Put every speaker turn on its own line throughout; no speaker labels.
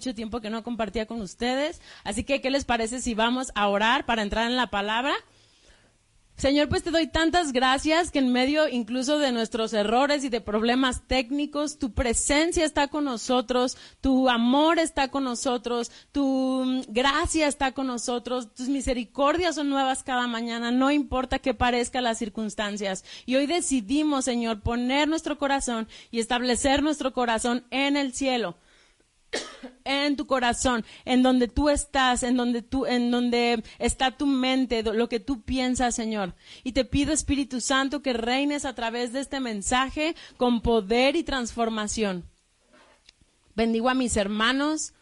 Mucho tiempo que no compartía con ustedes. Así que, ¿qué les parece si vamos a orar para entrar en la palabra? Señor, pues te doy tantas gracias que en medio incluso de nuestros errores y de problemas técnicos, tu presencia está con nosotros, tu amor está con nosotros, tu gracia está con nosotros, tus misericordias son nuevas cada mañana, no importa que parezcan las circunstancias. Y hoy decidimos, Señor, poner nuestro corazón y establecer nuestro corazón en el cielo en tu corazón, en donde tú estás, en donde tú, en donde está tu mente, lo que tú piensas, Señor. Y te pido, Espíritu Santo, que reines a través de este mensaje con poder y transformación. Bendigo a mis hermanos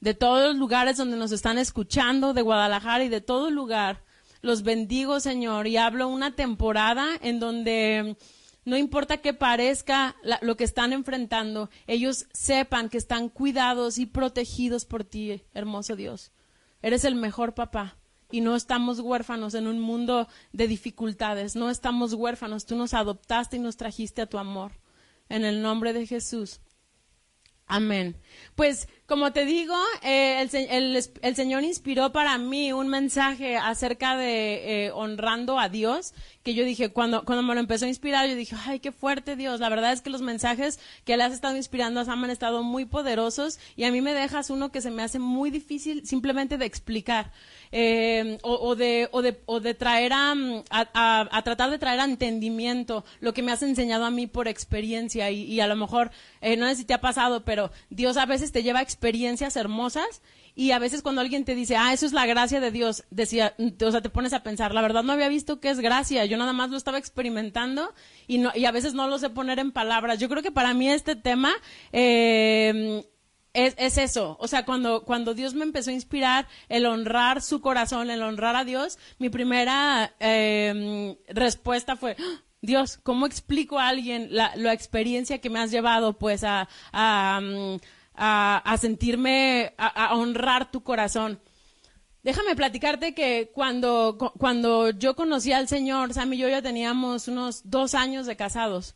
de todos los lugares donde nos están escuchando, de Guadalajara y de todo lugar. Los bendigo, Señor, y hablo una temporada en donde no importa que parezca lo que están enfrentando, ellos sepan que están cuidados y protegidos por ti, hermoso Dios. Eres el mejor papá y no estamos huérfanos en un mundo de dificultades, no estamos huérfanos, tú nos adoptaste y nos trajiste a tu amor. En el nombre de Jesús. Amén. Pues como te digo, eh, el, Señor inspiró para mí un mensaje acerca de eh, honrando a Dios, que yo dije, cuando, cuando me lo empezó a inspirar, yo dije, ay, qué fuerte Dios. La verdad es que los mensajes que le has estado inspirando a Sam han estado muy poderosos y a mí me dejas uno que se me hace muy difícil simplemente de explicar. Eh, o, de, o, de, o de traer a, a, a, tratar de traer entendimiento lo que me has enseñado a mí por experiencia y, y a lo mejor, eh, no sé si te ha pasado, pero Dios a veces te lleva experiencias hermosas y a veces cuando alguien te dice, ah, eso es la gracia de Dios, decía, o sea, te pones a pensar, la verdad no había visto qué es gracia, yo nada más lo estaba experimentando y, no, y a veces no lo sé poner en palabras. Yo creo que para mí este tema eh, es, es, eso, o sea, cuando, cuando Dios me empezó a inspirar el honrar su corazón, el honrar a Dios, mi primera eh, respuesta fue, Dios, ¿cómo explico a alguien la, la, experiencia que me has llevado pues a, a, a, a sentirme, a, honrar tu corazón? Déjame platicarte que cuando, cuando yo conocí al Señor, Sam y yo ya teníamos unos dos años de casados.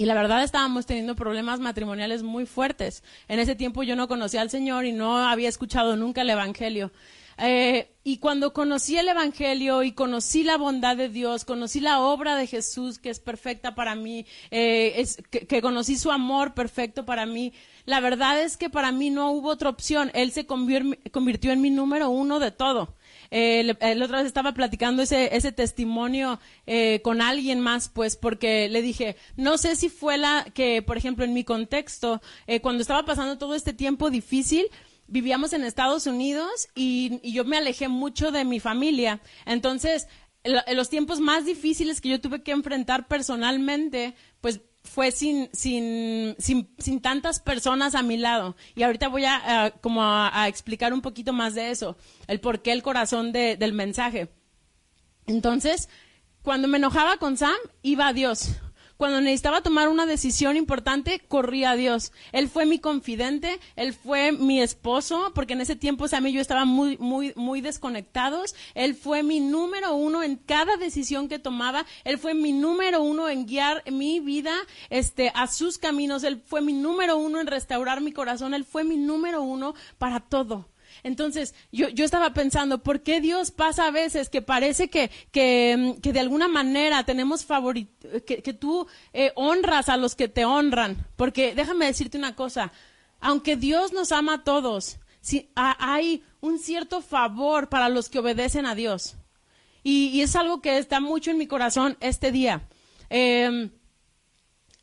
Y la verdad estábamos teniendo problemas matrimoniales muy fuertes. En ese tiempo yo no conocía al Señor y no había escuchado nunca el Evangelio. Eh, y cuando conocí el Evangelio y conocí la bondad de Dios, conocí la obra de Jesús que es perfecta para mí, eh, que, conocí su amor perfecto para mí, la verdad es que para mí no hubo otra opción. Él se convirtió en mi número uno de todo. Eh, el otra vez estaba platicando ese, ese testimonio eh, con alguien más, pues, porque le dije, no sé si fue la que, por ejemplo, en mi contexto, eh, cuando estaba pasando todo este tiempo difícil, vivíamos en Estados Unidos y, y yo me alejé mucho de mi familia. Entonces, en los tiempos más difíciles que yo tuve que enfrentar personalmente, pues fue sin, sin, sin, sin, tantas personas a mi lado. Y ahorita voy a, como a, a, explicar un poquito más de eso, el por qué el corazón de, del mensaje. Entonces, cuando me enojaba con Sam, iba a Dios. Cuando necesitaba tomar una decisión importante, corría a Dios. Él fue mi confidente, él fue mi esposo, porque en ese tiempo Sam y yo estábamos muy, muy, muy desconectados. Él fue mi número uno en cada decisión que tomaba. Él fue mi número uno en guiar mi vida, este, a sus caminos. Él fue mi número uno en restaurar mi corazón. Él fue mi número uno para todo. Entonces, yo, yo estaba pensando, ¿por qué Dios pasa a veces que parece que, que, que de alguna manera tenemos favorit que, que tú eh, honras a los que te honran? Porque déjame decirte una cosa, aunque Dios nos ama a todos, si, hay un cierto favor para los que obedecen a Dios. Y, y, es algo que está mucho en mi corazón este día. Eh,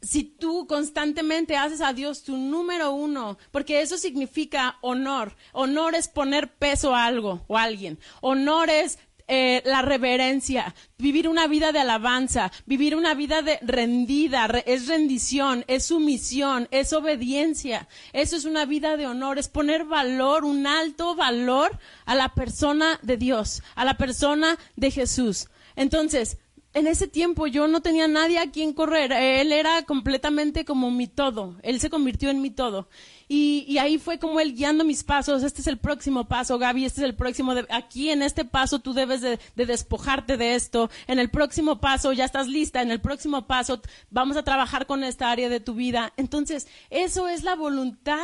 si tú constantemente haces a Dios tu número uno, porque eso significa honor. Honor es poner peso a algo o a alguien. Honor es eh, la reverencia, vivir una vida de alabanza, vivir una vida de rendida, re- es rendición, es sumisión, es obediencia. Eso es una vida de honor, es poner valor, un alto valor a la persona de Dios, a la persona de Jesús. Entonces, en ese tiempo yo no tenía nadie a quien correr. Él era completamente como mi todo. Él se convirtió en mi todo. Y, ahí fue como él guiando mis pasos. Este es el próximo paso, Gaby. Este es el próximo. de- aquí en este paso tú debes de, de despojarte de esto. En el próximo paso ya estás lista. En el próximo paso vamos a trabajar con esta área de tu vida. Entonces, eso es la voluntad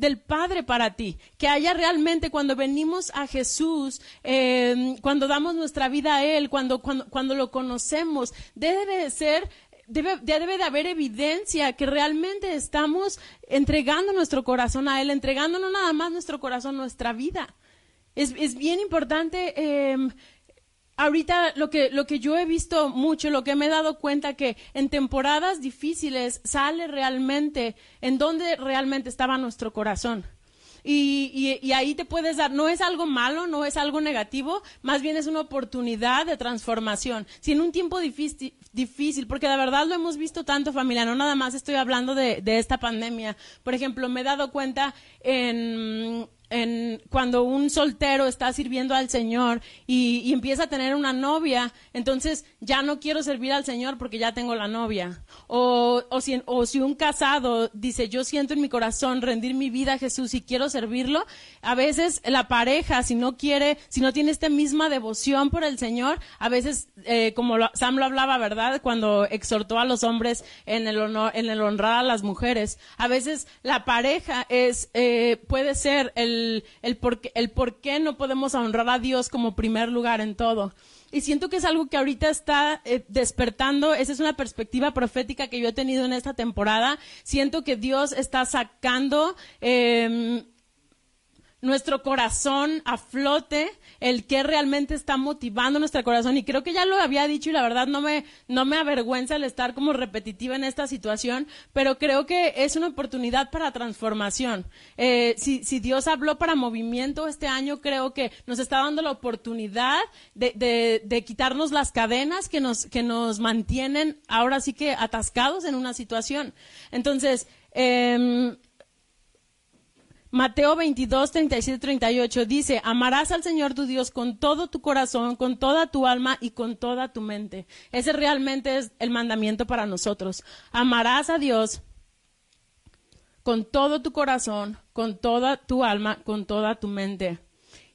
del Padre para ti, que haya realmente cuando venimos a Jesús, eh, cuando damos nuestra vida a Él, cuando, cuando, cuando lo conocemos, debe de ser, debe, debe de haber evidencia que realmente estamos entregando nuestro corazón a Él, entregando no nada más nuestro corazón, nuestra vida. Es, es bien importante eh, ahorita lo que, lo que yo he visto mucho, lo que me he dado cuenta que en temporadas difíciles sale realmente en dónde realmente estaba nuestro corazón. Y, y- y ahí te puedes dar, no es algo malo, no es algo negativo, más bien es una oportunidad de transformación. Si en un tiempo difícil, difícil, porque de verdad lo hemos visto tanto familia, no nada más estoy hablando de, de esta pandemia. Por ejemplo, me he dado cuenta en, en cuando un soltero está sirviendo al Señor y, empieza a tener una novia, entonces ya no quiero servir al Señor porque ya tengo la novia. O, o, si, o si un casado dice, yo siento en mi corazón rendir mi vida a Jesús y quiero servirlo, a veces la pareja, si no quiere, si no tiene esta misma devoción por el Señor, a veces, eh, como Sam lo hablaba, ¿verdad? Cuando exhortó a los hombres en el, honrar a las mujeres, a veces la pareja es, eh, puede ser el, el, por, el por qué no podemos honrar a Dios como primer lugar en todo. Y siento que es algo que ahorita está eh, despertando. Esa es una perspectiva profética que yo he tenido en esta temporada. Siento que Dios está sacando em, nuestro corazón a flote, el que realmente está motivando nuestro corazón. Y creo que ya lo había dicho y la verdad no me, no me avergüenza el estar como repetitiva en esta situación, pero creo que es una oportunidad para transformación. Eh, si, si Dios habló para movimiento este año, creo que nos está dando la oportunidad de, de, de quitarnos las cadenas que nos, que nos mantienen ahora sí que atascados en una situación. Entonces, em, Mateo 22, 37, 38 dice, amarás al Señor tu Dios con todo tu corazón, con toda tu alma y con toda tu mente. Ese realmente es el mandamiento para nosotros. Amarás a Dios con todo tu corazón, con toda tu alma, con toda tu mente.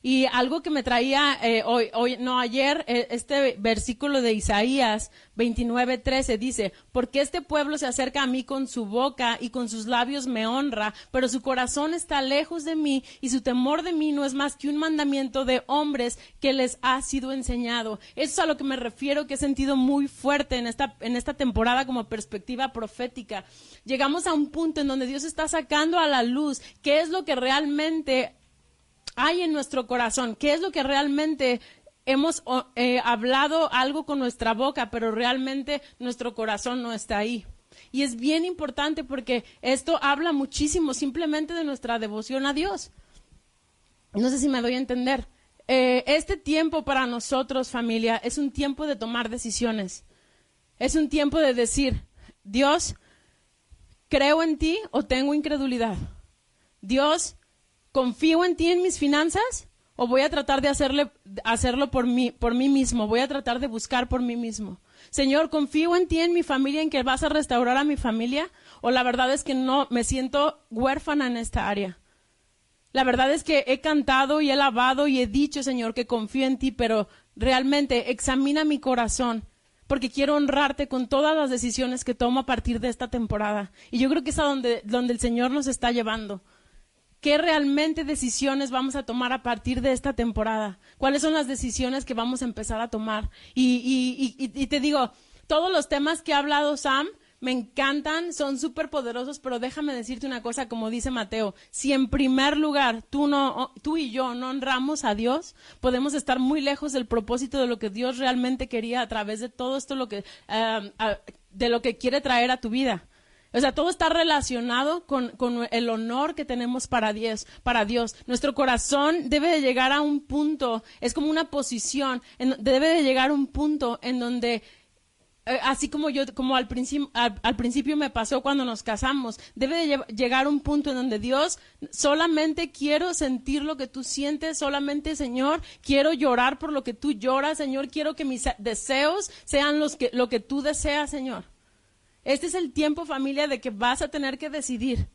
Y algo que me traía eh, hoy, hoy, no ayer, eh, este versículo de Isaías 29, 13 dice, porque este pueblo se acerca a mí con su boca y con sus labios me honra, pero su corazón está lejos de mí y su temor de mí no es más que un mandamiento de hombres que les ha sido enseñado. Eso es a lo que me refiero, que he sentido muy fuerte en esta, en esta temporada como perspectiva profética. Llegamos a un punto en donde Dios está sacando a la luz qué es lo que realmente hay en nuestro corazón, qué es lo que realmente hemos eh, hablado algo con nuestra boca, pero realmente nuestro corazón no está ahí. Y es bien importante porque esto habla muchísimo simplemente de nuestra devoción a Dios. No sé si me doy a entender. Eh, este tiempo para nosotros, familia, es un tiempo de tomar decisiones. Es un tiempo de decir, Dios, creo en ti o tengo incredulidad. Dios, confío en ti en mis finanzas o voy a tratar de hacerle, hacerlo por mí, por mí mismo, voy a tratar de buscar por mí mismo. Señor, confío en ti en mi familia, en que vas a restaurar a mi familia o la verdad es que no, me siento huérfana en esta área. La verdad es que he cantado y he lavado y he dicho, Señor, que confío en ti, pero realmente examina mi corazón porque quiero honrarte con todas las decisiones que tomo a partir de esta temporada. Y yo creo que es a donde, donde el Señor nos está llevando. ¿Qué realmente decisiones vamos a tomar a partir de esta temporada? ¿Cuáles son las decisiones que vamos a empezar a tomar? Y, y, y, y te digo, todos los temas que ha hablado Sam me encantan, son súper poderosos, pero déjame decirte una cosa, como dice Mateo, si en primer lugar tú, no, tú y yo no honramos a Dios, podemos estar muy lejos del propósito de lo que Dios realmente quería a través de todo esto, uh, de lo que quiere traer a tu vida. O sea, todo está relacionado con, con, el honor que tenemos para Dios, para Dios. Nuestro corazón debe de llegar a un punto, es como una posición, debe de llegar a un punto en donde eh, así como yo, como al principio, al, principio me pasó cuando nos casamos, debe de llegar un punto en donde Dios, solamente quiero sentir lo que tú sientes, solamente Señor, quiero llorar por lo que tú lloras, Señor, quiero que mis deseos sean los que, lo que tú deseas, Señor. Este es el tiempo, familia, de que vas a tener que decidir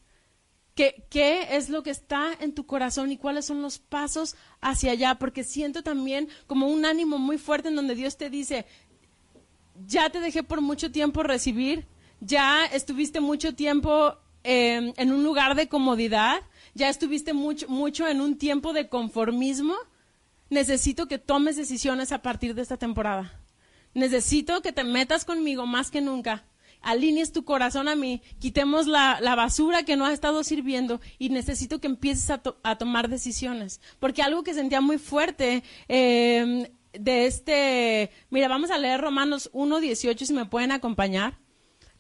qué, es lo que está en tu corazón y cuáles son los pasos hacia allá, porque siento también como un ánimo muy fuerte en donde Dios te dice, ya te dejé por mucho tiempo recibir, ya estuviste mucho tiempo em, en un lugar de comodidad, ya estuviste mucho, mucho en un tiempo de conformismo. Necesito que tomes decisiones a partir de esta temporada. Necesito que te metas conmigo más que nunca. Alinees tu corazón a mí, quitemos la, basura que no ha estado sirviendo y necesito que empieces a, tomar decisiones. Porque algo que sentía muy fuerte eh, de este, mira, vamos a leer Romanos 1.18 si me pueden acompañar.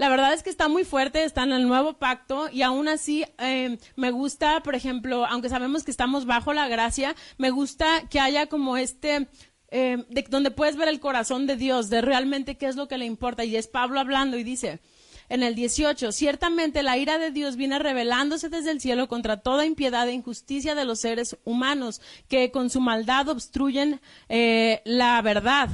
La verdad es que está muy fuerte, está en el nuevo pacto y aún así eh, me gusta, por ejemplo, aunque sabemos que estamos bajo la gracia, me gusta que haya como este, eh, de, donde puedes ver el corazón de Dios, de realmente qué es lo que le importa. Y es Pablo hablando y dice, en el 18, ciertamente la ira de Dios viene revelándose desde el cielo contra toda impiedad e injusticia de los seres humanos que con su maldad obstruyen eh, la verdad.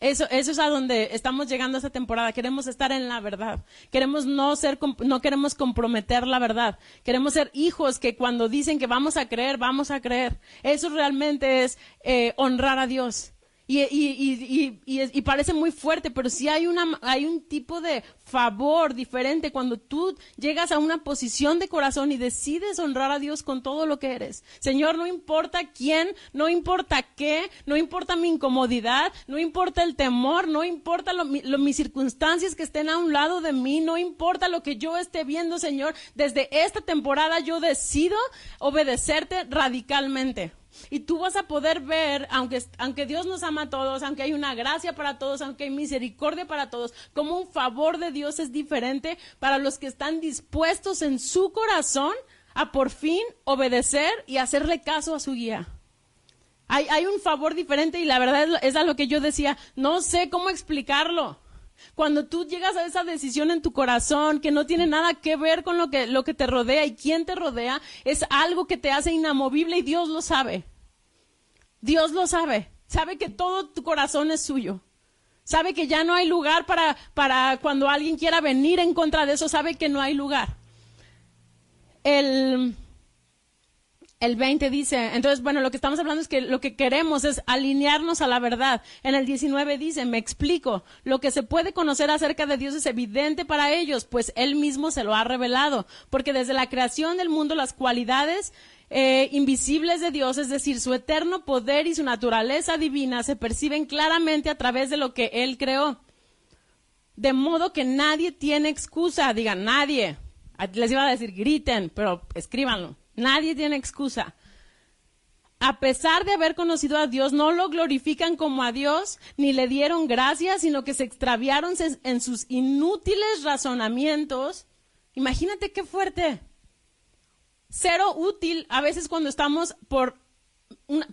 Eso, eso es a donde estamos llegando esta temporada. Queremos estar en la verdad. Queremos no ser, no queremos comprometer la verdad. Queremos ser hijos que cuando dicen que vamos a creer, vamos a creer. Eso realmente es eh, honrar a Dios. Y, y, y, y, parece muy fuerte, pero sí hay, una, hay un tipo de favor diferente cuando tú llegas a una posición de corazón y decides honrar a Dios con todo lo que eres. Señor, no importa quién, no importa qué, no importa mi incomodidad, no importa el temor, no importa lo, mis circunstancias que estén a un lado de mí, no importa lo que yo esté viendo, Señor. Desde esta temporada yo decido obedecerte radicalmente. Y tú vas a poder ver, aunque, aunque Dios nos ama a todos, aunque hay una gracia para todos, aunque hay misericordia para todos, como un favor de Dios es diferente para los que están dispuestos en su corazón a por fin obedecer y hacerle caso a su guía. Hay, hay un favor diferente y la verdad es, es a lo que yo decía, no sé cómo explicarlo. Cuando tú llegas a esa decisión en tu corazón que no tiene nada que ver con lo que, lo que te rodea y quién te rodea, es algo que te hace inamovible y Dios lo sabe. Dios lo sabe. Sabe que todo tu corazón es suyo. Sabe que ya no hay lugar para, para cuando alguien quiera venir en contra de eso, sabe que no hay lugar. El, el 20 dice, entonces, bueno, lo que estamos hablando es que lo que queremos es alinearnos a la verdad. En el 19 dice, me explico, lo que se puede conocer acerca de Dios es evidente para ellos, pues Él mismo se lo ha revelado, porque desde la creación del mundo las cualidades eh, invisibles de Dios, es decir, su eterno poder y su naturaleza divina, se perciben claramente a través de lo que Él creó. De modo que nadie tiene excusa, digan nadie. Les iba a decir griten, pero escríbanlo Nadie tiene excusa. A pesar de haber conocido a Dios, no lo glorifican como a Dios, ni le dieron gracias, sino que se extraviaron en sus inútiles razonamientos. Imagínate qué fuerte. Cero útil a veces cuando estamos por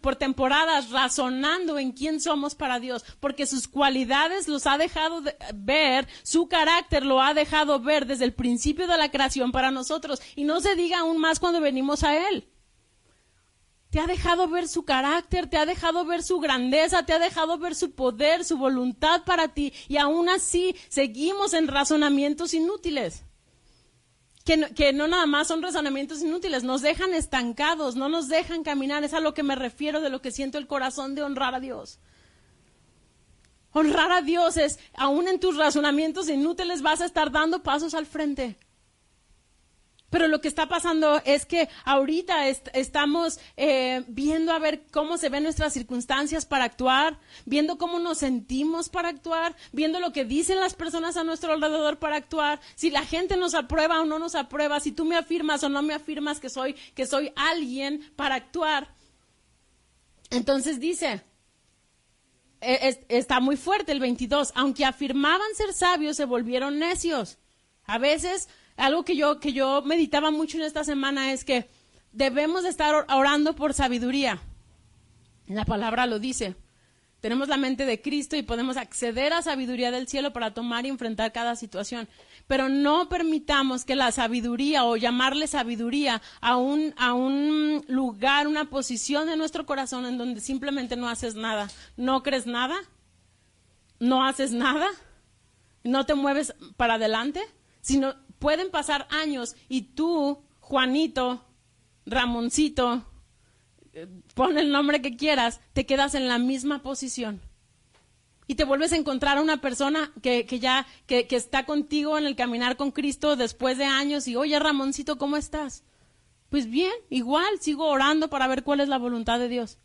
por temporadas razonando en quién somos para Dios, porque sus cualidades los ha dejado ver, su carácter lo ha dejado ver desde el principio de la creación para nosotros, y no se diga aún más cuando venimos a Él. Te ha dejado ver su carácter, te ha dejado ver su grandeza, te ha dejado ver su poder, su voluntad para ti, y aún así seguimos en razonamientos inútiles que no, nada más son razonamientos inútiles, nos dejan estancados, no nos dejan caminar, es a lo que me refiero de lo que siento el corazón de honrar a Dios. Honrar a Dios es, aún en tus razonamientos inútiles vas a estar dando pasos al frente. Pero lo que está pasando es que ahorita estamos eh, viendo a ver cómo se ven nuestras circunstancias para actuar, viendo cómo nos sentimos para actuar, viendo lo que dicen las personas a nuestro alrededor para actuar, si la gente nos aprueba o no nos aprueba, si tú me afirmas o no me afirmas que soy, que soy alguien para actuar. Entonces dice, e, está muy fuerte el 22, aunque afirmaban ser sabios, se volvieron necios. A veces algo que yo, que yo meditaba mucho en esta semana es que debemos de estar orando por sabiduría. La palabra lo dice. Tenemos la mente de Cristo y podemos acceder a sabiduría del cielo para tomar y enfrentar cada situación. Pero no permitamos que la sabiduría o llamarle sabiduría a un, a un lugar, una posición de nuestro corazón en donde simplemente no haces nada. No crees nada, no haces nada, no te mueves para adelante, sino pueden pasar años y tú, Juanito, Ramoncito, pon el nombre que quieras, te quedas en la misma posición. Y te vuelves a encontrar a una persona que, que ya, que, que, está contigo en el caminar con Cristo después de años y, oye, Ramoncito, ¿cómo estás? Pues bien, igual, sigo orando para ver cuál es la voluntad de Dios.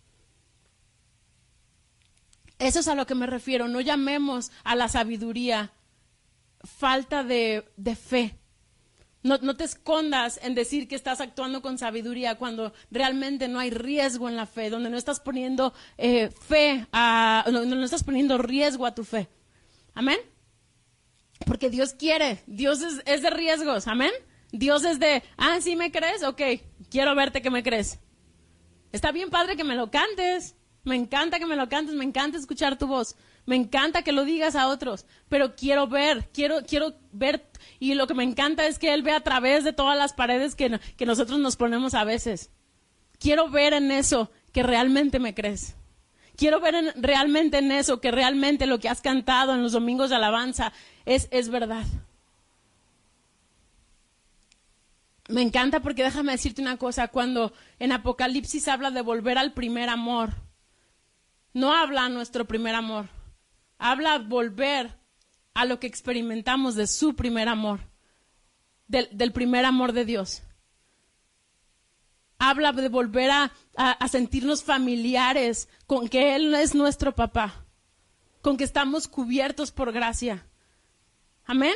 Eso es a lo que me refiero. No llamemos a la sabiduría falta de, de fe. No, te escondas en decir que estás actuando con sabiduría cuando realmente no hay riesgo en la fe, donde no estás poniendo eh, fe, a, no, no estás poniendo riesgo a tu fe. Amén. Porque Dios quiere, Dios es, es de riesgos, amén. Dios es de, ah, sí me crees, ok, quiero verte que me crees. Está bien padre que me lo cantes, me encanta que me lo cantes, me encanta escuchar tu voz, me encanta que lo digas a otros, pero quiero ver, quiero, quiero ver, y lo que me encanta es que Él ve a través de todas las paredes que, que nosotros nos ponemos a veces. Quiero ver en eso que realmente me crees. Quiero ver en, realmente en eso que realmente lo que has cantado en los domingos de alabanza es, es verdad. Me encanta porque déjame decirte una cosa, cuando en Apocalipsis habla de volver al primer amor, no habla nuestro primer amor, habla volver a lo que experimentamos de su primer amor, del, primer amor de Dios. Habla de volver a, a sentirnos familiares con que Él es nuestro papá, con que estamos cubiertos por gracia. Amén.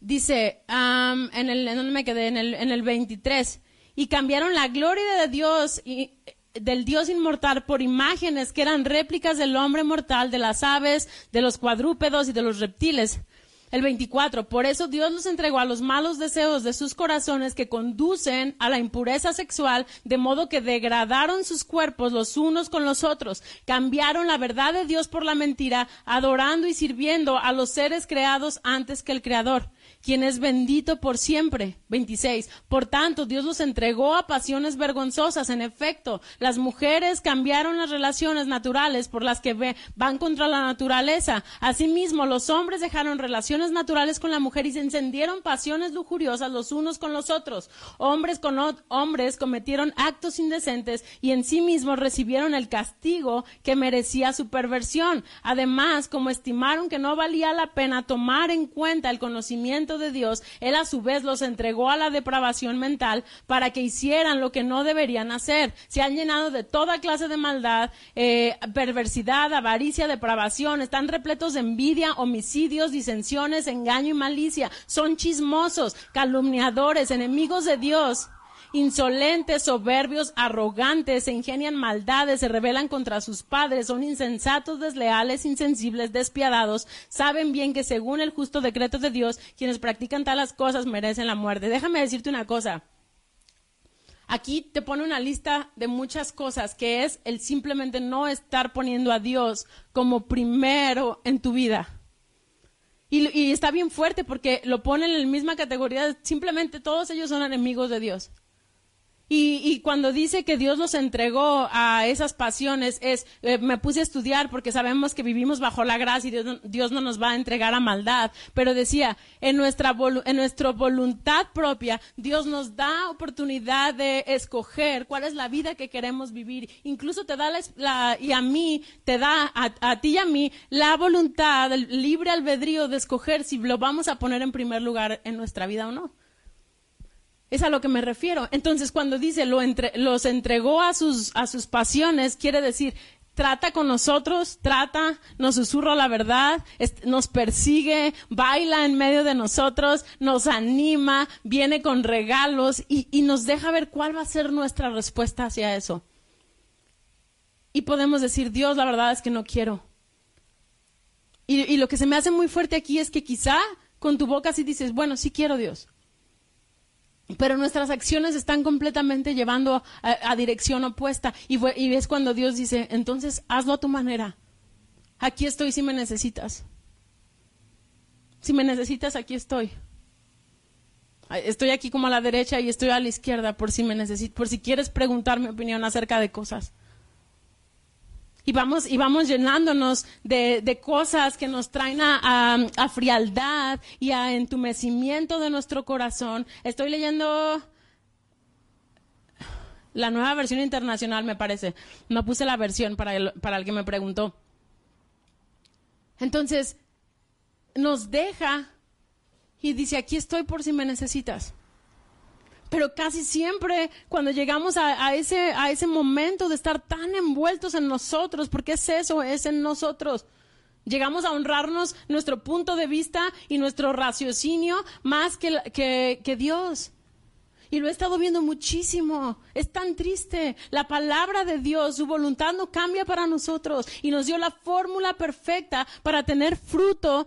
Dice, en el, ¿en dónde me quedé? En el, en el 23. Y cambiaron la gloria de Dios y, del Dios inmortal por imágenes que eran réplicas del hombre mortal, de las aves, de los cuadrúpedos y de los reptiles. El 24. Por eso Dios los entregó a los malos deseos de sus corazones que conducen a la impureza sexual, de modo que degradaron sus cuerpos los unos con los otros, cambiaron la verdad de Dios por la mentira, adorando y sirviendo a los seres creados antes que el Creador quien es bendito por siempre. 26. Por tanto, Dios los entregó a pasiones vergonzosas. En efecto, las mujeres cambiaron las relaciones naturales por las que van contra la naturaleza. Asimismo, los hombres dejaron relaciones naturales con la mujer y se encendieron pasiones lujuriosas los unos con los otros. Hombres con hombres cometieron actos indecentes y en sí mismos recibieron el castigo que merecía su perversión. Además, como estimaron que no valía la pena tomar en cuenta el conocimiento de Dios, Él a su vez los entregó a la depravación mental para que hicieran lo que no deberían hacer. Se han llenado de toda clase de maldad, eh, perversidad, avaricia, depravación, están repletos de envidia, homicidios, disensiones, engaño y malicia. Son chismosos, calumniadores, enemigos de Dios insolentes, soberbios, arrogantes, se ingenian maldades, se rebelan contra sus padres, son insensatos, desleales, insensibles, despiadados, saben bien que según el justo decreto de Dios, quienes practican talas cosas merecen la muerte. Déjame decirte una cosa. Aquí te pone una lista de muchas cosas que es el simplemente no estar poniendo a Dios como primero en tu vida. Y, y, está bien fuerte porque lo ponen en la misma categoría, simplemente todos ellos son enemigos de Dios. Y, cuando dice que Dios nos entregó a esas pasiones, es, eh, me puse a estudiar porque sabemos que vivimos bajo la gracia y Dios, Dios no nos va a entregar a maldad. Pero decía, en nuestra, en nuestra voluntad propia, Dios nos da oportunidad de escoger cuál es la vida que queremos vivir. Incluso te da la, y a mí, te da a, a ti y a mí la voluntad, el libre albedrío de escoger si lo vamos a poner en primer lugar en nuestra vida o no. Es a lo que me refiero. Entonces, cuando dice lo los entregó a sus, a sus pasiones, quiere decir, trata con nosotros, trata, nos susurra la verdad, nos persigue, baila en medio de nosotros, nos anima, viene con regalos y, y nos deja ver cuál va a ser nuestra respuesta hacia eso. Y podemos decir, Dios, la verdad es que no quiero. Y, y lo que se me hace muy fuerte aquí es que quizá con tu boca sí dices, bueno, sí quiero Dios. Pero nuestras acciones están completamente llevando a, dirección opuesta. Y, y ves cuando Dios dice, entonces hazlo a tu manera. Aquí estoy si me necesitas. Si me necesitas, aquí estoy. Estoy aquí como a la derecha y estoy a la izquierda por si me necesitas, por si quieres preguntar mi opinión acerca de cosas. Y vamos, y vamos llenándonos de, cosas que nos traen a, frialdad y a entumecimiento de nuestro corazón. Estoy leyendo la nueva versión internacional, me parece. No puse la versión para el, para el que me preguntó. Entonces, nos deja y dice, aquí estoy por si me necesitas. Pero casi siempre cuando llegamos a, ese, a ese momento de estar tan envueltos en nosotros, porque es eso, es en nosotros. Llegamos a honrarnos nuestro punto de vista y nuestro raciocinio más que, que, que Dios. Y lo he estado viendo muchísimo. Es tan triste. La palabra de Dios, su voluntad no cambia para nosotros y nos dio la fórmula perfecta para tener fruto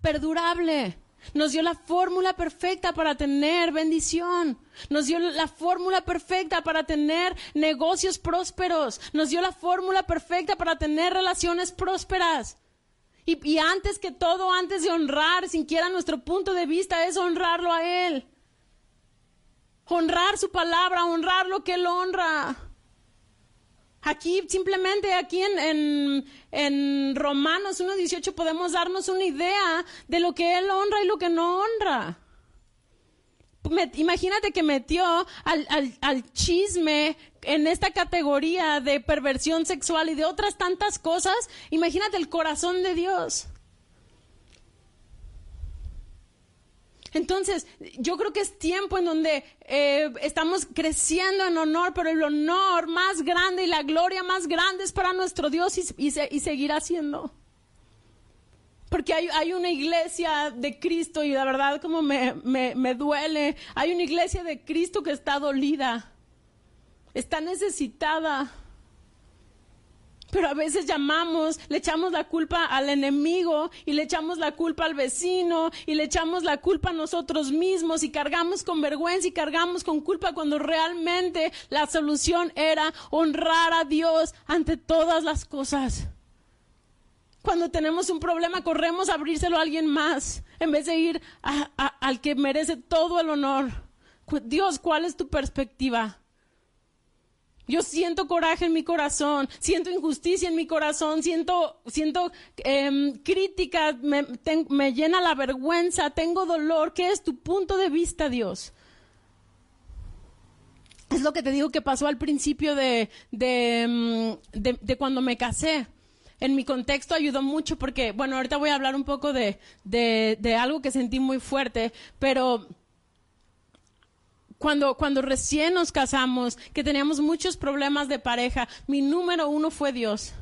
perdurable. Nos dio la fórmula perfecta para tener bendición. Nos dio la fórmula perfecta para tener negocios prósperos. Nos dio la fórmula perfecta para tener relaciones prósperas. Y, antes que todo, antes de honrar, siquiera nuestro punto de vista es honrarlo a Él. Honrar su palabra, honrar lo que Él honra. Aquí, simplemente aquí en, en, en Romanos 1.18 podemos darnos una idea de lo que Él honra y lo que no honra. imagínate que metió al, al, al chisme en esta categoría de perversión sexual y de otras tantas cosas. Imagínate el corazón de Dios. Entonces, yo creo que es tiempo en donde eh, estamos creciendo en honor, pero el honor más grande y la gloria más grande es para nuestro Dios y, y, seguirá siendo. Porque hay, una iglesia de Cristo y la verdad como me, me, me duele, hay una iglesia de Cristo que está dolida, está necesitada pero a veces llamamos, le echamos la culpa al enemigo y le echamos la culpa al vecino y le echamos la culpa a nosotros mismos y cargamos con vergüenza y cargamos con culpa cuando realmente la solución era honrar a Dios ante todas las cosas. Cuando tenemos un problema corremos a abrírselo a alguien más en vez de ir al que merece todo el honor. Dios, ¿cuál es tu perspectiva? Yo siento coraje en mi corazón, siento injusticia en mi corazón, siento, siento em, crítica, me, llena la vergüenza, tengo dolor. ¿Qué es tu punto de vista, Dios? Es lo que te digo que pasó al principio de, de, em, de, cuando me casé en mi contexto ayudó mucho porque, bueno, ahorita voy a hablar un poco de, de, de, algo que sentí muy fuerte, pero cuando, cuando recién nos casamos, que teníamos muchos problemas de pareja, mi número uno fue Dios.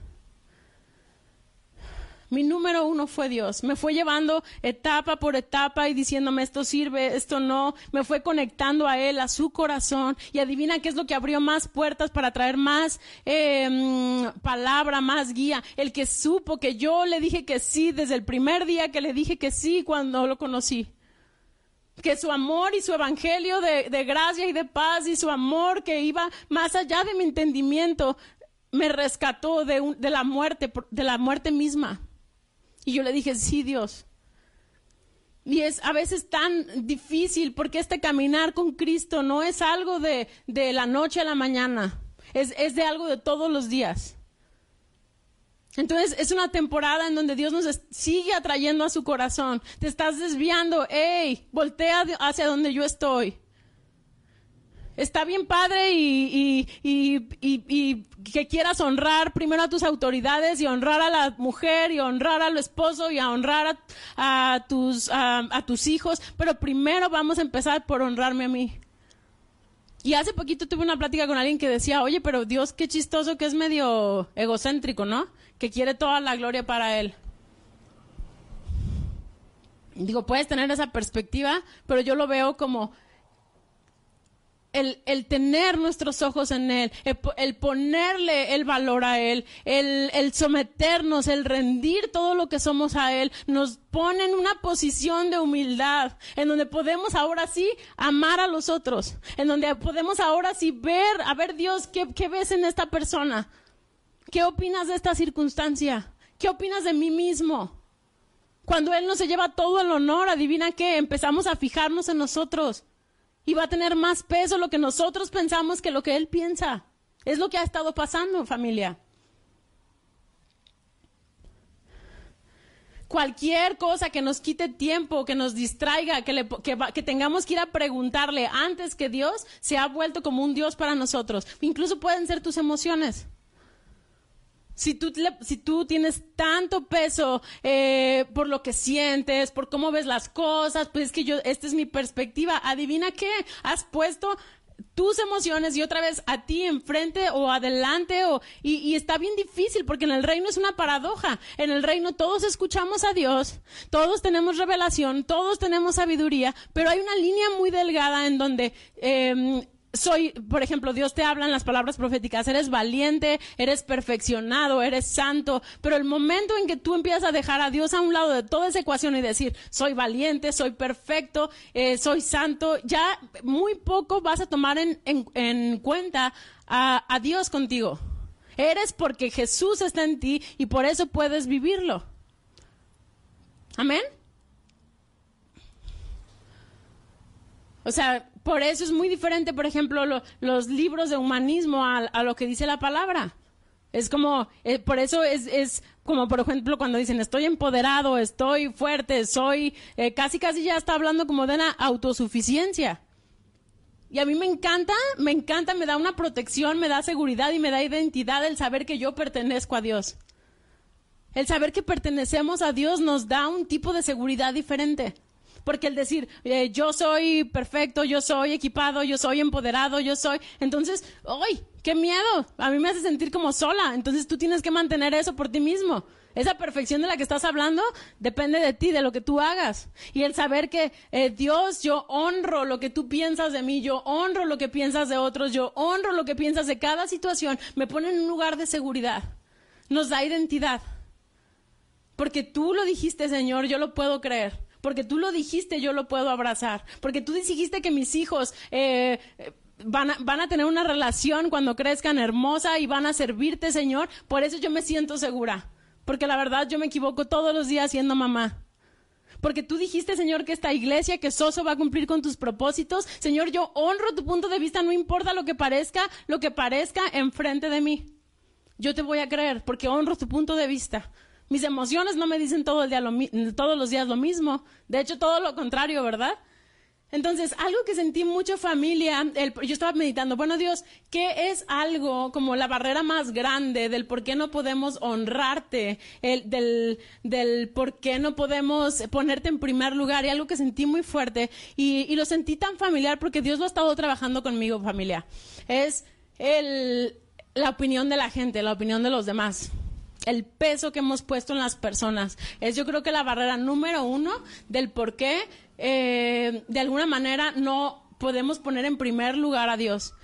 Mi número uno fue Dios. Me fue llevando etapa por etapa y diciéndome esto sirve, esto no. Me fue conectando a Él, a su corazón. Y adivina qué es lo que abrió más puertas para traer más eh, palabra, más guía. El que supo que yo le dije que sí desde el primer día que le dije que sí cuando lo conocí que su amor y su evangelio de, gracia y de paz y su amor que iba más allá de mi entendimiento me rescató de, de la muerte, de la muerte misma. Y yo le dije, sí, Dios. Y es a veces tan difícil porque este caminar con Cristo no es algo de, de la noche a la mañana, es, es de algo de todos los días. Entonces es una temporada en donde Dios nos sigue atrayendo a su corazón. Te estás desviando, hey, voltea hacia donde yo estoy. Está bien padre y, que quieras honrar primero a tus autoridades y honrar a la mujer y honrar al esposo y a honrar a, tus, a tus hijos, pero primero vamos a empezar por honrarme a mí. Y hace poquito tuve una plática con alguien que decía, oye, pero Dios, qué chistoso que es medio egocéntrico, ¿no? que quiere toda la gloria para Él. Digo, puedes tener esa perspectiva, pero yo lo veo como el, el tener nuestros ojos en Él, el, po- el ponerle el valor a Él, el, el someternos, el rendir todo lo que somos a Él, nos pone en una posición de humildad, en donde podemos ahora sí amar a los otros, en donde podemos ahora sí ver, a ver Dios, ¿qué, qué ves en esta persona? ¿Qué opinas de esta circunstancia? ¿Qué opinas de mí mismo? Cuando Él nos se lleva todo el honor, adivina qué, empezamos a fijarnos en nosotros. Y va a tener más peso lo que nosotros pensamos que lo que Él piensa. Es lo que ha estado pasando, familia. Cualquier cosa que nos quite tiempo, que nos distraiga, que, le- que tengamos que ir a preguntarle antes que Dios, se ha vuelto como un Dios para nosotros. Incluso pueden ser tus emociones. Si tú, si tú tienes tanto peso eh, por lo que sientes, por cómo ves las cosas, pues es que yo, esta es mi perspectiva. Adivina qué, has puesto tus emociones y otra vez a ti enfrente o adelante o, y, y está bien difícil porque en el reino es una paradoja. En el reino todos escuchamos a Dios, todos tenemos revelación, todos tenemos sabiduría, pero hay una línea muy delgada en donde em, soy, por ejemplo, Dios te habla en las palabras proféticas, eres valiente, eres perfeccionado, eres santo, pero el momento en que tú empiezas a dejar a Dios a un lado de toda esa ecuación y decir, soy valiente, soy perfecto, eh, soy santo, ya muy poco vas a tomar en, en- en cuenta a, a Dios contigo. Eres porque Jesús está en ti y por eso puedes vivirlo. Amén. O sea, por eso es muy diferente, por ejemplo, lo- los libros de humanismo a, a lo que dice la palabra. Es como, eh, por eso es, es como, por ejemplo, cuando dicen estoy empoderado, estoy fuerte, soy, eh, casi casi ya está hablando como de una autosuficiencia. Y a mí me encanta, me encanta, me da una protección, me da seguridad y me da identidad el saber que yo pertenezco a Dios. El saber que pertenecemos a Dios nos da un tipo de seguridad diferente. Porque el decir, eh, yo soy perfecto, yo soy equipado, yo soy empoderado, yo soy... Entonces, ¡ay! ¡Qué miedo! A mí me hace sentir como sola. Entonces tú tienes que mantener eso por ti mismo. Esa perfección de la que estás hablando depende de ti, de lo que tú hagas. Y el saber que eh, Dios, yo honro lo que tú piensas de mí, yo honro lo que piensas de otros, yo honro lo que piensas de cada situación, me pone en un lugar de seguridad. Nos da identidad. Porque tú lo dijiste, Señor, yo lo puedo creer. Porque tú lo dijiste, yo lo puedo abrazar. Porque tú dijiste que mis hijos eh, van, a, van a tener una relación cuando crezcan hermosa y van a servirte, Señor. Por eso yo me siento segura. Porque la verdad yo me equivoco todos los días siendo mamá. Porque tú dijiste, Señor, que esta iglesia, que Soso va a cumplir con tus propósitos. Señor, yo honro tu punto de vista, no importa lo que parezca, lo que parezca enfrente de mí. Yo te voy a creer porque honro tu punto de vista. Mis emociones no me dicen todo el día lo todos los días lo mismo. De hecho, todo lo contrario, ¿verdad? Entonces, algo que sentí mucho familia, el- yo estaba meditando, bueno Dios, ¿qué es algo como la barrera más grande del por qué no podemos honrarte, el, del, del por qué no podemos ponerte en primer lugar? Y algo que sentí muy fuerte y, y lo sentí tan familiar porque Dios lo ha estado trabajando conmigo, familia. Es el, la opinión de la gente, la opinión de los demás el peso que hemos puesto en las personas. Es yo creo que la barrera número uno del por qué eh, de alguna manera no podemos poner en primer lugar a Dios.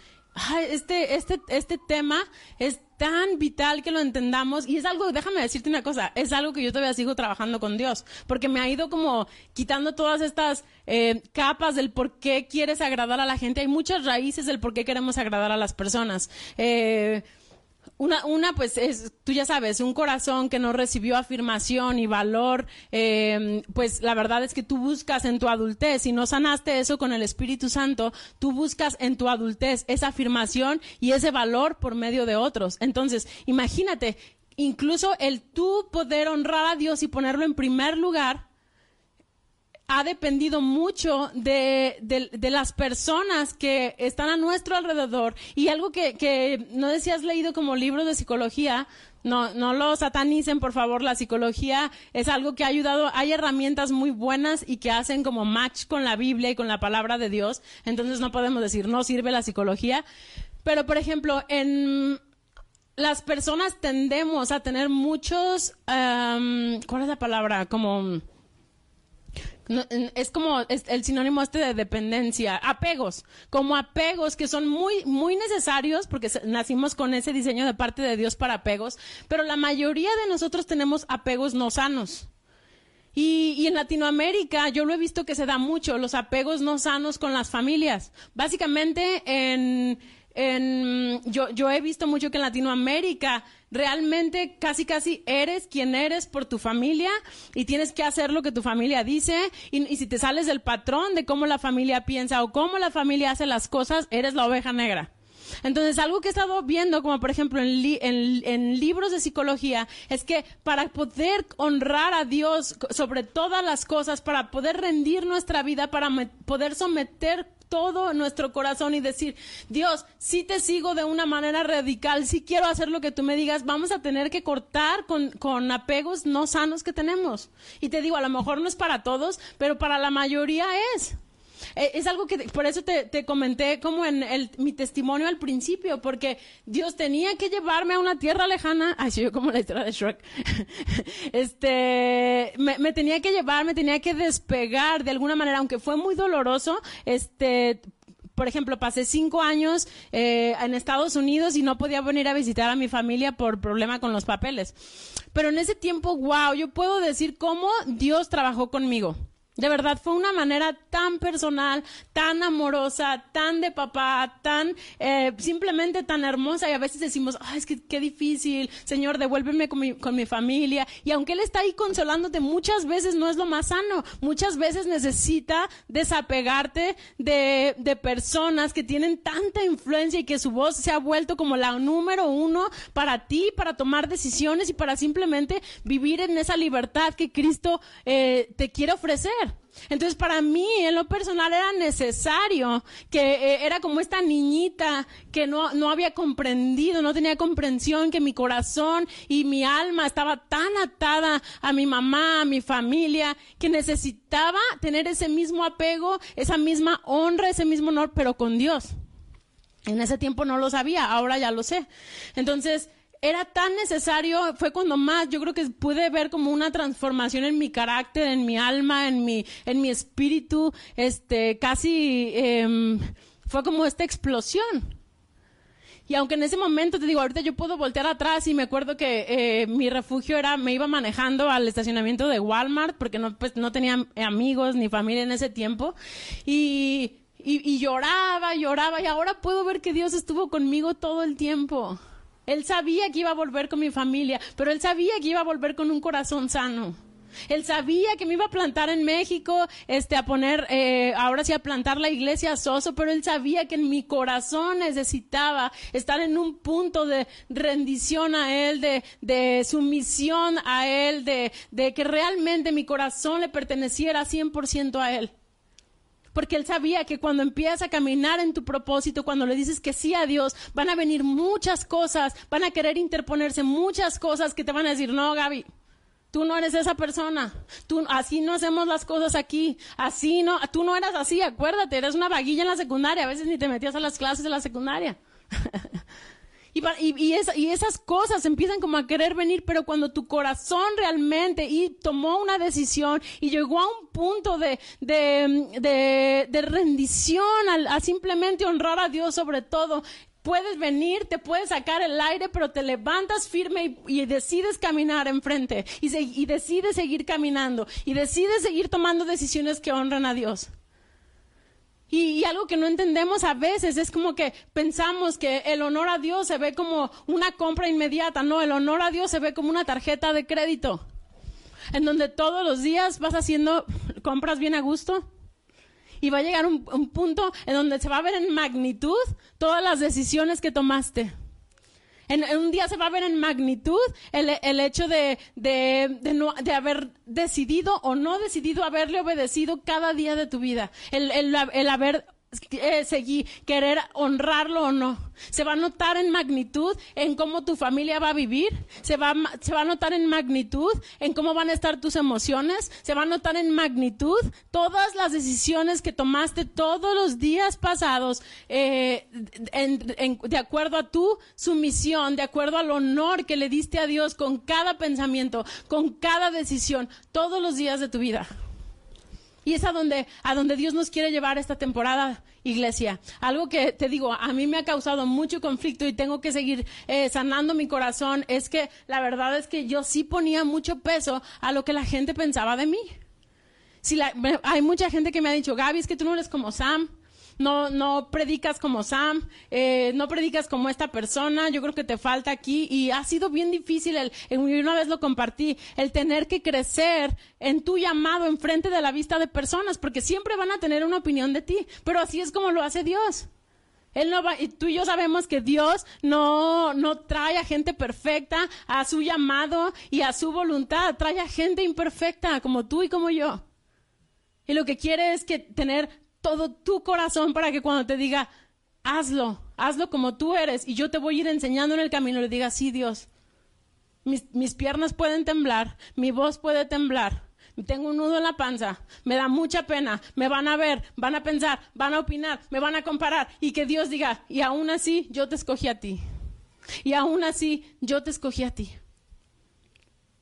Este, este, este tema es tan vital que lo entendamos y es algo, déjame decirte una cosa, es algo que yo todavía sigo trabajando con Dios, porque me ha ido como quitando todas estas eh, capas del por qué quieres agradar a la gente. Hay muchas raíces del por qué queremos agradar a las personas. Eh, una, una, pues, es, tú ya sabes, un corazón que no recibió afirmación y valor, eh, pues la verdad es que tú buscas en tu adultez, y no sanaste eso con el Espíritu Santo, tú buscas en tu adultez esa afirmación y ese valor por medio de otros. Entonces, imagínate, incluso el tú poder honrar a Dios y ponerlo en primer lugar, ha dependido mucho de, de, de, las personas que están a nuestro alrededor. Y algo que, que no sé si has leído como libros de psicología, no, no lo satanicen, por favor. La psicología es algo que ha ayudado. Hay herramientas muy buenas y que hacen como match con la Biblia y con la palabra de Dios. Entonces no podemos decir no sirve la psicología. Pero, por ejemplo, en las personas tendemos a tener muchos, um, ¿cuál es la palabra? Como Es como el sinónimo este de dependencia, apegos, como apegos que son muy muy necesarios porque nacimos con ese diseño de parte de Dios para apegos, pero la mayoría de nosotros tenemos apegos no sanos. Y, y en Latinoamérica yo lo he visto que se da mucho, los apegos no sanos con las familias. Básicamente en, en yo, yo he visto mucho que en Latinoamérica realmente casi casi eres quien eres por tu familia y tienes que hacer lo que tu familia dice y, y si te sales del patrón de cómo la familia piensa o cómo la familia hace las cosas, eres la oveja negra. Entonces, algo que he estado viendo, como por ejemplo en, li- en- en libros de psicología, es que para poder honrar a Dios sobre todas las cosas, para poder rendir nuestra vida, para poder someter todo nuestro corazón y decir, Dios, si te sigo de una manera radical, si quiero hacer lo que tú me digas, vamos a tener que cortar con, con apegos no sanos que tenemos. Y te digo, a lo mejor no es para todos, pero para la mayoría es. Eh, Es algo que, por eso te, comenté como en el, mi testimonio al principio, porque Dios tenía que llevarme a una tierra lejana. Ay, yo como la historia de Shrek. este, me, me tenía que llevar, me tenía que despegar de alguna manera, aunque fue muy doloroso, este, por ejemplo, pasé cinco años eh, en Estados Unidos y no podía venir a visitar a mi familia por problema con los papeles. Pero en ese tiempo, wow, yo puedo decir cómo Dios trabajó conmigo. De verdad, fue una manera tan personal, tan amorosa, tan de papá, tan eh, simplemente tan hermosa. Y a veces decimos, ay, es que qué difícil, Señor, devuélveme con mi, con mi familia. Y aunque Él está ahí consolándote, muchas veces no es lo más sano. Muchas veces necesita desapegarte de, de personas que tienen tanta influencia y que su voz se ha vuelto como la número uno para ti, para tomar decisiones y para simplemente vivir en esa libertad que Cristo eh, te quiere ofrecer. Entonces, para mí, en lo personal, era necesario que eh, era como esta niñita que no, no había comprendido, no tenía comprensión, que mi corazón y mi alma estaba tan atada a mi mamá, a mi familia, que necesitaba tener ese mismo apego, esa misma honra, ese mismo honor, pero con Dios. En ese tiempo no lo sabía, ahora ya lo sé. Entonces, era tan necesario, fue cuando más yo creo que pude ver como una transformación en mi carácter, en mi alma, en mi, en mi espíritu, este, casi em, fue como esta explosión. Y aunque en ese momento te digo, ahorita yo puedo voltear atrás y me acuerdo que eh, mi refugio era, me iba manejando al estacionamiento de Walmart porque no, pues, no tenía amigos ni familia en ese tiempo. Y, y lloraba, lloraba y ahora puedo ver que Dios estuvo conmigo todo el tiempo. Él sabía que iba a volver con mi familia, pero él sabía que iba a volver con un corazón sano. Él sabía que me iba a plantar en México, este, a poner, eh, ahora sí a plantar la iglesia a Soso, pero él sabía que en mi corazón necesitaba estar en un punto de rendición a él, de, de sumisión a él, de, de que realmente mi corazón le perteneciera 100% a él. Porque él sabía que cuando empiezas a caminar en tu propósito, cuando le dices que sí a Dios, van a venir muchas cosas, van a querer interponerse muchas cosas que te van a decir, no, Gaby, tú no eres esa persona, tú, así no hacemos las cosas aquí, así no, tú no eras así, acuérdate, eres una vaguilla en la secundaria, a veces ni te metías a las clases de la secundaria. Y, y- y y esas cosas empiezan como a querer venir, pero cuando tu corazón realmente y tomó una decisión y llegó a un punto de, de, de- rendición al- a simplemente honrar a Dios sobre todo, puedes venir, te puedes sacar el aire, pero te levantas firme y, decides caminar enfrente y decides seguir caminando y decides seguir tomando decisiones que honran a Dios. Y, y algo que no entendemos a veces es como que pensamos que el honor a Dios se ve como una compra inmediata. No, el honor a Dios se ve como una tarjeta de crédito. En donde todos los días vas haciendo compras bien a gusto. Y va a llegar un, un punto en donde se va a ver en magnitud todas las decisiones que tomaste. En, un día se va a ver en magnitud el, el hecho de, de, de, no, de haber decidido o no decidido haberle obedecido cada día de tu vida. El, el, el haber eh, seguir, querer honrarlo o no. Se va a notar en magnitud en cómo tu familia va a vivir. Se va, se va a notar en magnitud en cómo van a estar tus emociones. Se va a notar en magnitud todas las decisiones que tomaste todos los días pasados eh, de acuerdo a tu sumisión, de acuerdo al honor que le diste a Dios con cada pensamiento, con cada decisión, todos los días de tu vida. Y es a donde, a donde Dios nos quiere llevar esta temporada, iglesia. Algo que te digo, a mí me ha causado mucho conflicto y tengo que seguir eh, sanando mi corazón, es que la verdad es que yo sí ponía mucho peso a lo que la gente pensaba de mí. Si la, hay mucha gente que me ha dicho, Gaby, es que tú no eres como Sam no, no predicas como Sam, eh, no predicas como esta persona, yo creo que te falta aquí y ha sido bien difícil, el, una vez lo compartí, el tener que crecer en tu llamado en frente de la vista de personas, porque siempre van a tener una opinión de ti, pero así es como lo hace Dios. Él no va, y tú y yo sabemos que Dios no, no trae a gente perfecta a su llamado y a su voluntad, trae a gente imperfecta como tú y como yo. Y lo que quiere es que tener todo tu corazón para que cuando te diga, hazlo, hazlo como tú eres y yo te voy a ir enseñando en el camino, le diga, sí, Dios, mis, mis piernas pueden temblar, mi voz puede temblar, tengo un nudo en la panza, me da mucha pena, me van a ver, van a pensar, van a opinar, me van a comparar y que Dios diga, y aún así yo te escogí a ti. Y aún así yo te escogí a ti.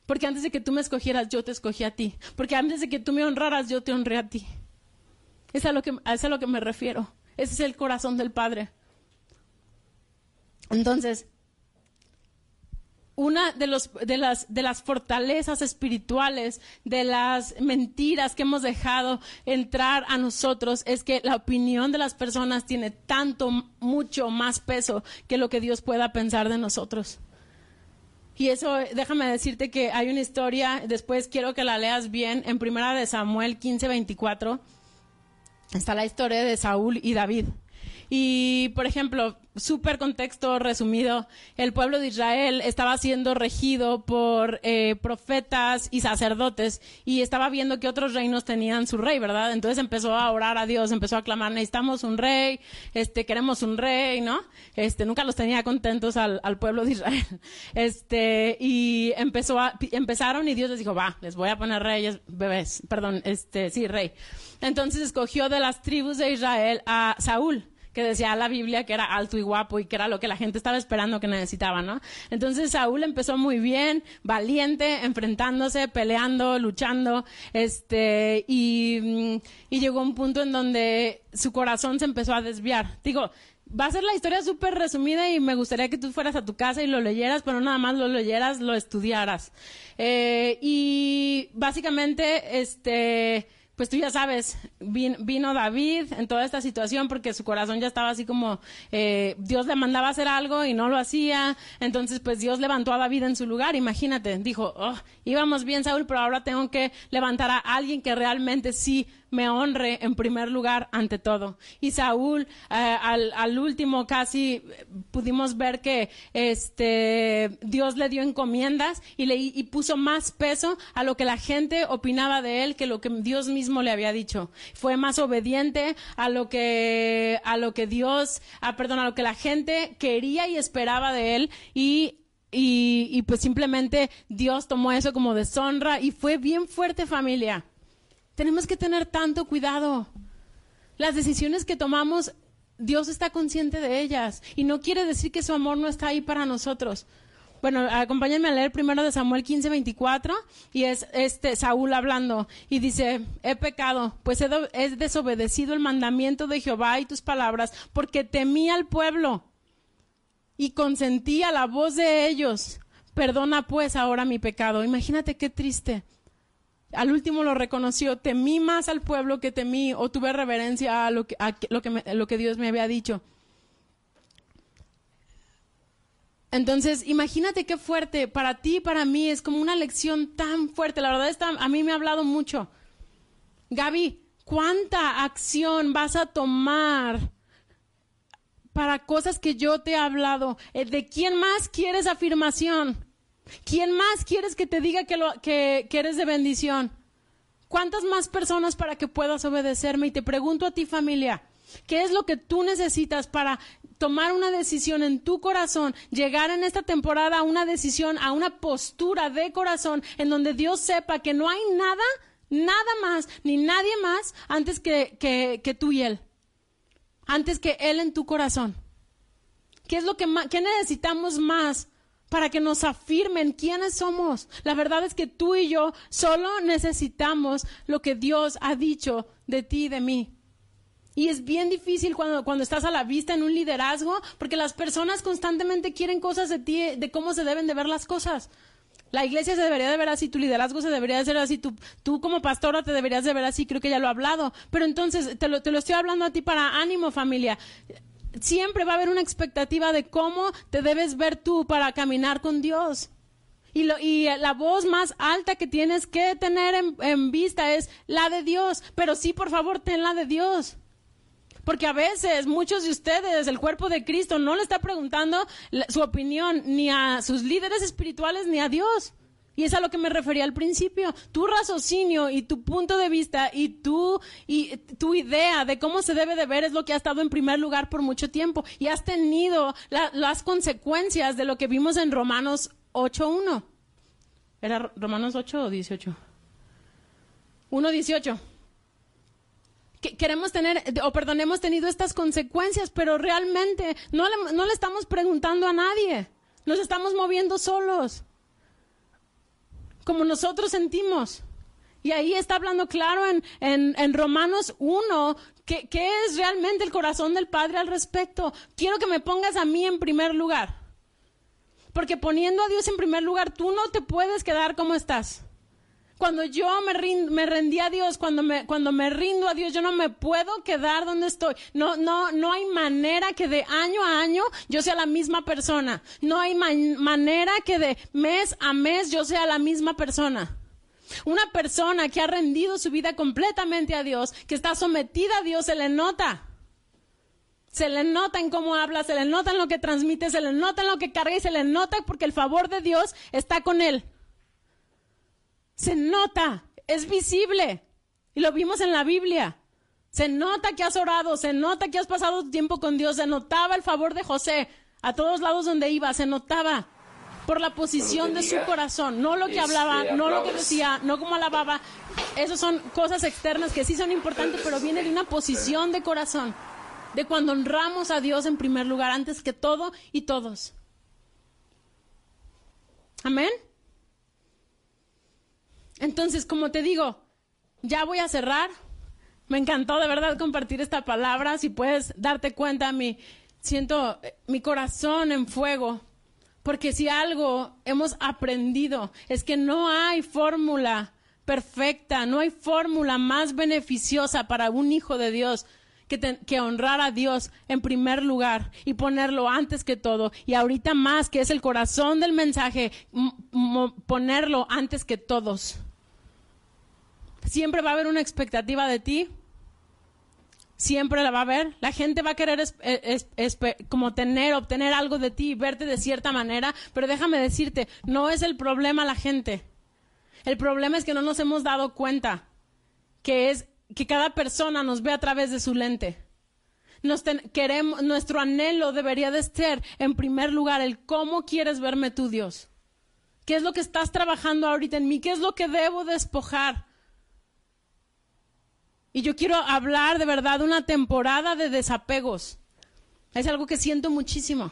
Porque antes de que tú me escogieras, yo te escogí a ti. Porque antes de que tú me honraras, yo te honré a ti. Es a lo que, es lo que me refiero. Ese es el corazón del Padre. Entonces, una de, los, las, de las fortalezas espirituales, de las mentiras que hemos dejado entrar a nosotros, es que la opinión de las personas tiene tanto, mucho más peso que lo que Dios pueda pensar de nosotros. Y eso, déjame decirte que hay una historia, después quiero que la leas bien, en primera de Samuel 15, 24 está la historia de Saúl y David. Y, por ejemplo, súper contexto resumido, el pueblo de Israel estaba siendo regido por eh, profetas y sacerdotes y estaba viendo que otros reinos tenían su rey, ¿verdad? Entonces empezó a orar a Dios, empezó a clamar, necesitamos un rey, este, queremos un rey, ¿no? Este, nunca los tenía contentos al, pueblo de Israel. Este, y empezó a, empezaron y Dios les dijo, va, les voy a poner reyes, bebés, perdón, este, sí, rey. Entonces escogió de las tribus de Israel a Saúl que decía la Biblia que era alto y guapo y que era lo que la gente estaba esperando que necesitaba, ¿no? Entonces Saúl empezó muy bien, valiente, enfrentándose, peleando, luchando, este, y, y llegó un punto en donde su corazón se empezó a desviar. Digo, va a ser la historia súper resumida y me gustaría que tú fueras a tu casa y lo leyeras, pero nada más lo leyeras, lo estudiaras. Eh, y básicamente, este, pues tú ya sabes, vino David en toda esta situación porque su corazón ya estaba así como eh, Dios le mandaba hacer algo y no lo hacía, entonces pues Dios levantó a David en su lugar, imagínate, dijo, oh, íbamos bien Saúl, pero ahora tengo que levantar a alguien que realmente sí me honre en primer lugar ante todo. Y Saúl, eh, al, último casi eh, pudimos ver que este Dios le dio encomiendas y le y puso más peso a lo que la gente opinaba de él que lo que Dios mismo le había dicho. Fue más obediente a lo que a lo que Dios, ah, perdón, a lo que la gente quería y esperaba de él y y, y pues simplemente Dios tomó eso como deshonra y fue bien fuerte familia. Tenemos que tener tanto cuidado. Las decisiones que tomamos, Dios está consciente de ellas y no quiere decir que su amor no está ahí para nosotros. Bueno, acompáñenme a leer primero de Samuel 15, 24 y es este Saúl hablando y dice, he pecado, pues he, he desobedecido el mandamiento de Jehová y tus palabras porque temí al pueblo y consentí a la voz de ellos. Perdona pues ahora mi pecado. Imagínate qué triste al último lo reconoció, temí más al pueblo que temí o tuve reverencia a lo que, que, lo que Dios me había dicho. Entonces, imagínate qué fuerte, para ti para mí es como una lección tan fuerte. La verdad, está, a mí me ha hablado mucho. Gaby, ¿cuánta acción vas a tomar para cosas que yo te he hablado? Eh, ¿De quién más quieres afirmación? ¿Quién más quieres que te diga que, lo, que, eres de bendición? ¿Cuántas más personas para que puedas obedecerme? Y te pregunto a ti familia, ¿qué es lo que tú necesitas para tomar una decisión en tu corazón, llegar en esta temporada a una decisión, a una postura de corazón en donde Dios sepa que no hay nada, nada más, ni nadie más antes que, que, que tú y Él? Antes que Él en tu corazón. ¿Qué es lo que más, qué necesitamos más para que nos afirmen quiénes somos. La verdad es que tú y yo solo necesitamos lo que Dios ha dicho de ti y de mí. Y es bien difícil cuando, cuando estás a la vista en un liderazgo, porque las personas constantemente quieren cosas de ti, de cómo se deben de ver las cosas. La iglesia se debería de ver así, tu liderazgo se debería de hacer así, tú, tú como pastora te deberías de ver así, creo que ya lo he hablado. Pero entonces, te lo, te lo estoy hablando a ti para ánimo, familia. Siempre va a haber una expectativa de cómo te debes ver tú para caminar con Dios. Y, lo, y la voz más alta que tienes que tener en, en vista es la de Dios. Pero sí, por favor, ten la de Dios. Porque a veces muchos de ustedes, el cuerpo de Cristo, no le está preguntando su opinión ni a sus líderes espirituales ni a Dios. Y es a lo que me refería al principio. Tu raciocinio y tu punto de vista y tu, y tu idea de cómo se debe de ver es lo que ha estado en primer lugar por mucho tiempo. Y has tenido las consecuencias de lo que vimos en Romanos 8.1. ¿Era Romanos 8 o 18? 1.18 queremos tener, o perdón, hemos tenido estas consecuencias, pero realmente no le, no le estamos preguntando a nadie. Nos estamos moviendo solos, como nosotros sentimos. Y ahí está hablando claro en, en, en Romanos 1 ¿qué, es realmente el corazón del Padre al respecto. Quiero que me pongas a mí en primer lugar. Porque poniendo a Dios en primer lugar, tú no te puedes quedar como estás. Cuando yo me, me rendí a Dios, cuando me, cuando me rindo a Dios, yo no me puedo quedar donde estoy. No, no, no hay manera que de año a año yo sea la misma persona. No hay manera que de mes a mes yo sea la misma persona. Una persona que ha rendido su vida completamente a Dios, que está sometida a Dios, se le nota. Se le nota en cómo habla, se le nota en lo que transmite, se le nota en lo que carga y se le nota porque el favor de Dios está con él. Se nota, es visible. Y lo vimos en la Biblia. Se nota que has orado, se nota que has pasado tiempo con Dios, se notaba el favor de José a todos lados donde iba, se notaba por la posición de su corazón, no lo que hablaba, no lo que decía, no cómo alababa. Esas son cosas externas que sí son importantes, pero viene de una posición de corazón, de cuando honramos a Dios en primer lugar, antes que todo y todos. Amén. Entonces, como te digo, ya voy a cerrar. Me encantó de verdad compartir esta palabra. Si puedes darte cuenta, mi, siento eh, mi corazón en fuego. Porque si algo hemos aprendido es que no hay fórmula perfecta, no hay fórmula más beneficiosa para un hijo de Dios que, honrar a Dios en primer lugar y ponerlo antes que todo. Y ahorita más, que es el corazón del mensaje, ponerlo antes que todos. Siempre va a haber una expectativa de ti. Siempre la va a haber. La gente va a querer como tener, obtener algo de ti y verte de cierta manera. Pero déjame decirte, no es el problema la gente. El problema es que no nos hemos dado cuenta que es que cada persona nos ve a través de su lente. Nos queremos, nuestro anhelo debería de ser, en primer lugar, el cómo quieres verme tú, Dios. ¿Qué es lo que estás trabajando ahorita en mí? ¿Qué es lo que debo despojar? Y yo quiero hablar de verdad de una temporada de desapegos. Es algo que siento muchísimo.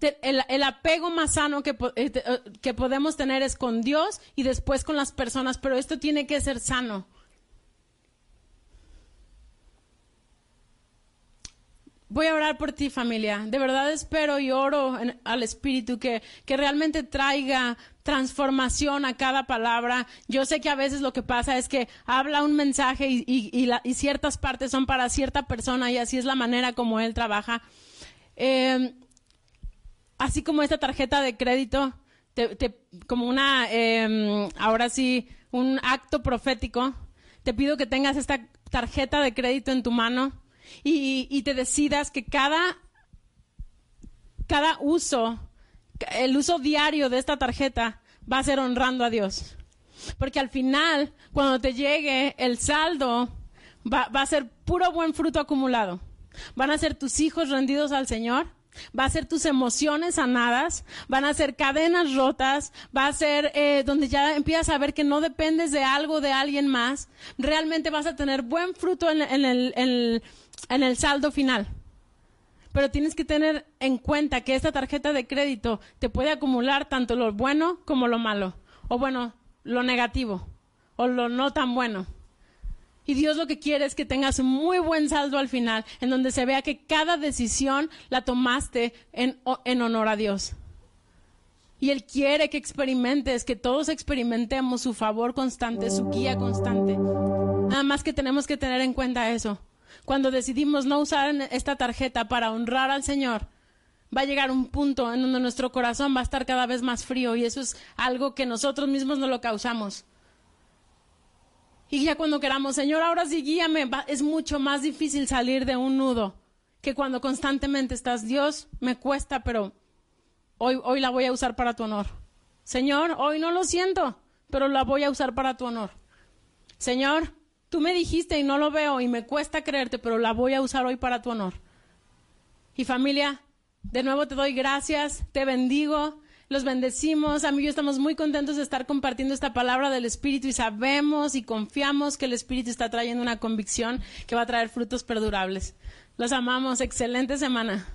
El, apego más sano que, eh, eh, que podemos tener es con Dios y después con las personas, pero esto tiene que ser sano. Voy a orar por ti, familia. De verdad espero y oro al Espíritu que, que realmente traiga transformación a cada palabra. Yo sé que a veces lo que pasa es que habla un mensaje y, y, ciertas partes son para cierta persona y así es la manera como él trabaja. Em, así como esta tarjeta de crédito, como una, em, ahora sí, un acto profético, te pido que tengas esta tarjeta de crédito en tu mano y, te decidas que cada, cada uso, el uso diario de esta tarjeta va a ser honrando a Dios. Porque al final, cuando te llegue el saldo, va, va, a ser puro buen fruto acumulado. Van a ser tus hijos rendidos al Señor. Va a ser tus emociones sanadas, van a ser cadenas rotas, va a ser eh, donde ya empiezas a ver que no dependes de algo, de alguien más. Realmente vas a tener buen fruto en, el, en el saldo final. pero tienes que tener en cuenta que esta tarjeta de crédito te puede acumular tanto lo bueno como lo malo, o bueno, lo negativo, o lo no tan bueno. Y Dios lo que quiere es que tengas un muy buen saldo al final, en donde se vea que cada decisión la tomaste en, en honor a Dios. Y Él quiere que experimentes, que todos experimentemos su favor constante, su guía constante. Nada más que tenemos que tener en cuenta eso cuando decidimos no usar esta tarjeta para honrar al Señor, va a llegar un punto en donde nuestro corazón va a estar cada vez más frío y eso es algo que nosotros mismos no lo causamos. Y ya cuando queramos, Señor, ahora sí guíame, es mucho más difícil salir de un nudo que cuando constantemente estás, Dios, me cuesta, pero hoy, hoy la voy a usar para tu honor. Señor, hoy no lo siento, pero la voy a usar para tu honor. Señor, Tú me dijiste y no lo veo y me cuesta creerte, pero la voy a usar hoy para tu honor. Y familia, de nuevo te doy gracias, te bendigo, los bendecimos. A mí yo estamos muy contentos de estar compartiendo esta palabra del Espíritu y sabemos y confiamos que el Espíritu está trayendo una convicción que va a traer frutos perdurables. Los amamos. Excelente semana.